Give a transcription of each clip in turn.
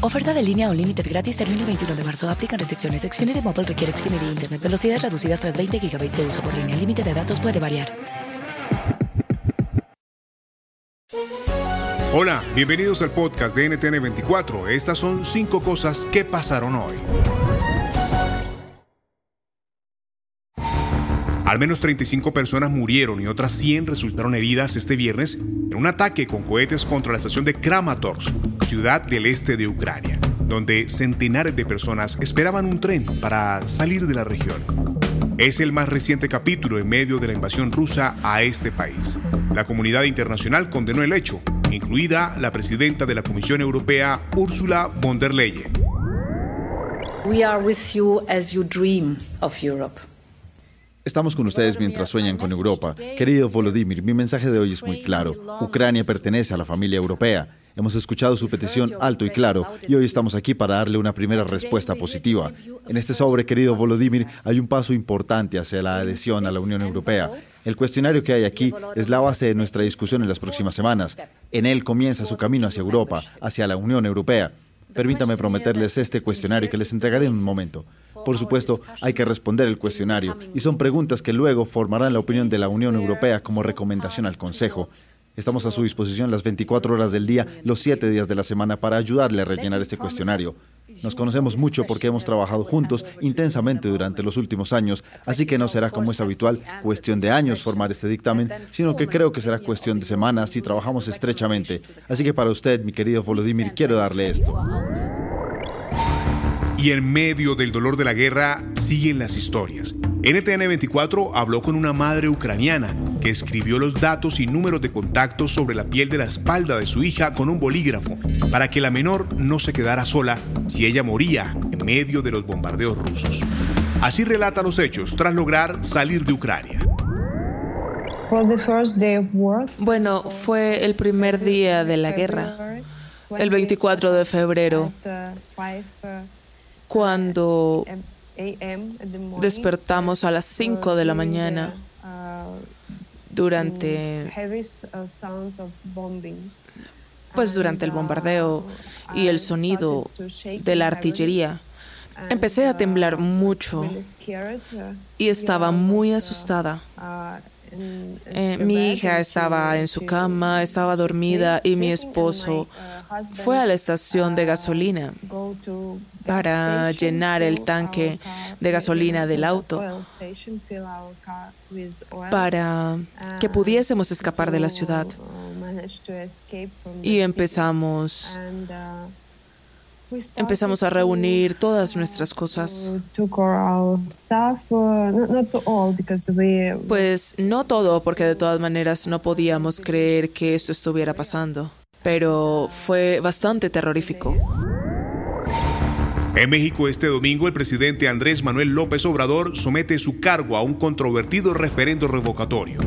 Oferta de línea o límite gratis termina el 21 de marzo. Aplican restricciones. Xfinity Mobile requiere Xfinity Internet. Velocidades reducidas tras 20 GB de uso por línea. El límite de datos puede variar. Hola, bienvenidos al podcast de NTN24. Estas son cinco cosas que pasaron hoy. Al menos 35 personas murieron y otras 100 resultaron heridas este viernes en un ataque con cohetes contra la estación de Kramatorsk, ciudad del este de Ucrania, donde centenares de personas esperaban un tren para salir de la región. Es el más reciente capítulo en medio de la invasión rusa a este país. La comunidad internacional condenó el hecho, incluida la presidenta de la Comisión Europea, Ursula von der Leyen. We are with you as you dream of Europe. Estamos con ustedes mientras sueñan con Europa. Querido Volodymyr, mi mensaje de hoy es muy claro. Ucrania pertenece a la familia europea. Hemos escuchado su petición alto y claro y hoy estamos aquí para darle una primera respuesta positiva. En este sobre, querido Volodymyr, hay un paso importante hacia la adhesión a la Unión Europea. El cuestionario que hay aquí es la base de nuestra discusión en las próximas semanas. En él comienza su camino hacia Europa, hacia la Unión Europea. Permítame prometerles este cuestionario que les entregaré en un momento. Por supuesto, hay que responder el cuestionario y son preguntas que luego formarán la opinión de la Unión Europea como recomendación al Consejo. Estamos a su disposición las 24 horas del día, los 7 días de la semana para ayudarle a rellenar este cuestionario. Nos conocemos mucho porque hemos trabajado juntos intensamente durante los últimos años, así que no será como es habitual cuestión de años formar este dictamen, sino que creo que será cuestión de semanas si trabajamos estrechamente. Así que para usted, mi querido Volodymyr, quiero darle esto. Y en medio del dolor de la guerra siguen las historias. NTN 24 habló con una madre ucraniana que escribió los datos y números de contacto sobre la piel de la espalda de su hija con un bolígrafo para que la menor no se quedara sola si ella moría en medio de los bombardeos rusos. Así relata los hechos tras lograr salir de Ucrania. Bueno, fue el primer día de la guerra, el 24 de febrero cuando despertamos a las 5 de la mañana durante pues durante el bombardeo y el sonido de la artillería. Empecé a temblar mucho y estaba muy asustada. Eh, mi hija estaba en su cama, estaba dormida y mi esposo fue a la estación de gasolina para llenar el tanque de gasolina del auto para que pudiésemos escapar de la ciudad. Y empezamos empezamos a reunir todas nuestras cosas. Pues no todo, porque de todas maneras no podíamos creer que esto estuviera pasando, pero fue bastante terrorífico. En México este domingo el presidente Andrés Manuel López Obrador somete su cargo a un controvertido referendo revocatorio.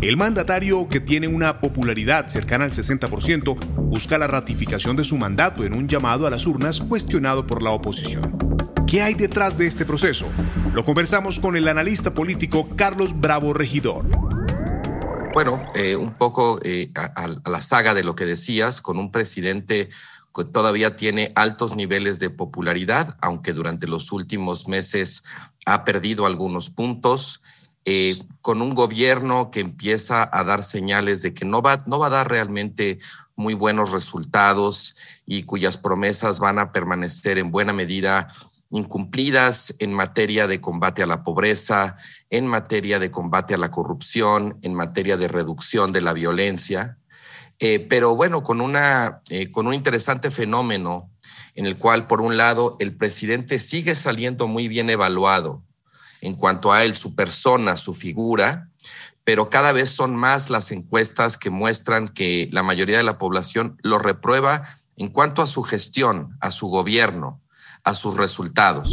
El mandatario, que tiene una popularidad cercana al 60%, busca la ratificación de su mandato en un llamado a las urnas cuestionado por la oposición. ¿Qué hay detrás de este proceso? Lo conversamos con el analista político Carlos Bravo Regidor. Bueno, eh, un poco eh, a la saga de lo que decías, con un presidente todavía tiene altos niveles de popularidad, aunque durante los últimos meses ha perdido algunos puntos, eh, con un gobierno que empieza a dar señales de que no va, no va a dar realmente muy buenos resultados y cuyas promesas van a permanecer en buena medida incumplidas en materia de combate a la pobreza, en materia de combate a la corrupción, en materia de reducción de la violencia. Eh, pero bueno, con, una, eh, con un interesante fenómeno en el cual, por un lado, el presidente sigue saliendo muy bien evaluado en cuanto a él, su persona, su figura, pero cada vez son más las encuestas que muestran que la mayoría de la población lo reprueba en cuanto a su gestión, a su gobierno, a sus resultados.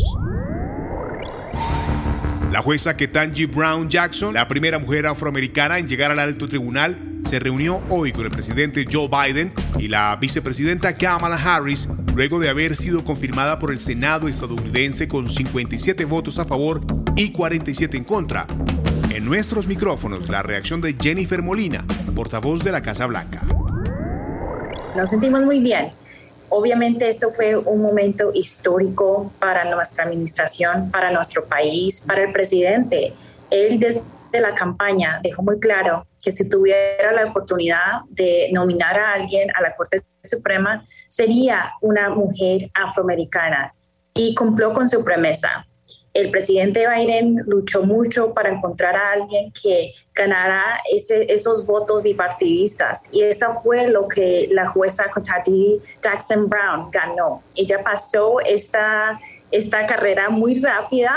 La jueza Ketanji Brown Jackson, la primera mujer afroamericana en llegar al alto tribunal, se reunió hoy con el presidente Joe Biden y la vicepresidenta Kamala Harris luego de haber sido confirmada por el Senado estadounidense con 57 votos a favor y 47 en contra. En nuestros micrófonos, la reacción de Jennifer Molina, portavoz de la Casa Blanca. Nos sentimos muy bien. Obviamente esto fue un momento histórico para nuestra administración, para nuestro país, para el presidente. Él desde la campaña dejó muy claro que si tuviera la oportunidad de nominar a alguien a la Corte Suprema, sería una mujer afroamericana y cumplió con su promesa el presidente Biden luchó mucho para encontrar a alguien que ganara esos votos bipartidistas y eso fue lo que la jueza Jackson Brown ganó. Ella pasó esta, esta carrera muy rápida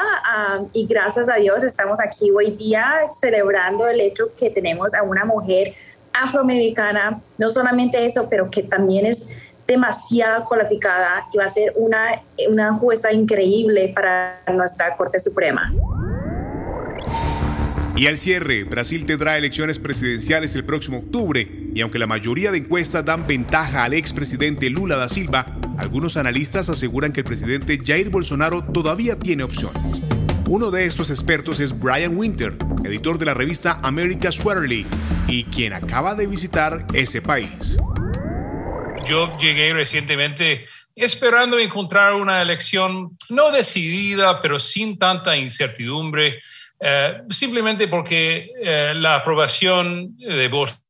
um, y gracias a Dios estamos aquí hoy día celebrando el hecho que tenemos a una mujer afroamericana, no solamente eso, pero que también es demasiado cualificada y va a ser una, una jueza increíble para nuestra Corte Suprema. Y al cierre, Brasil tendrá elecciones presidenciales el próximo octubre y aunque la mayoría de encuestas dan ventaja al expresidente Lula da Silva, algunos analistas aseguran que el presidente Jair Bolsonaro todavía tiene opciones. Uno de estos expertos es Brian Winter, editor de la revista America Sweaterly y quien acaba de visitar ese país. Yo llegué recientemente esperando encontrar una elección no decidida, pero sin tanta incertidumbre, eh, simplemente porque eh, la aprobación de Bolsonaro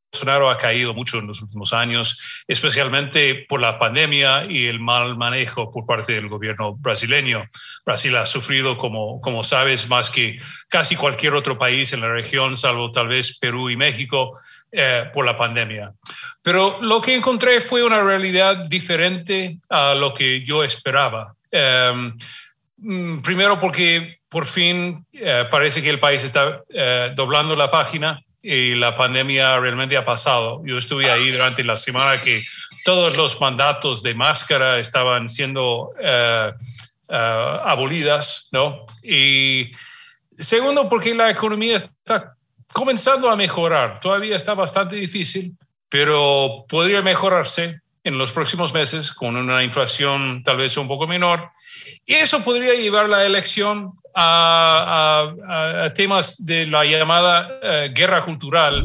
ha caído mucho en los últimos años, especialmente por la pandemia y el mal manejo por parte del gobierno brasileño. Brasil ha sufrido, como, como sabes, más que casi cualquier otro país en la región, salvo tal vez Perú y México, eh, por la pandemia. Pero lo que encontré fue una realidad diferente a lo que yo esperaba. Em, mm, primero porque por fin eh, parece que el país está eh, doblando la página y la pandemia realmente ha pasado. Yo estuve ahí durante la semana que todos los mandatos de máscara estaban siendo abolidas, ¿no? Y segundo, porque la economía está comenzando a mejorar. Todavía está bastante difícil, pero podría mejorarse en los próximos meses con una inflación tal vez un poco menor. Y eso podría llevar la elección a, temas de la llamada eh, guerra cultural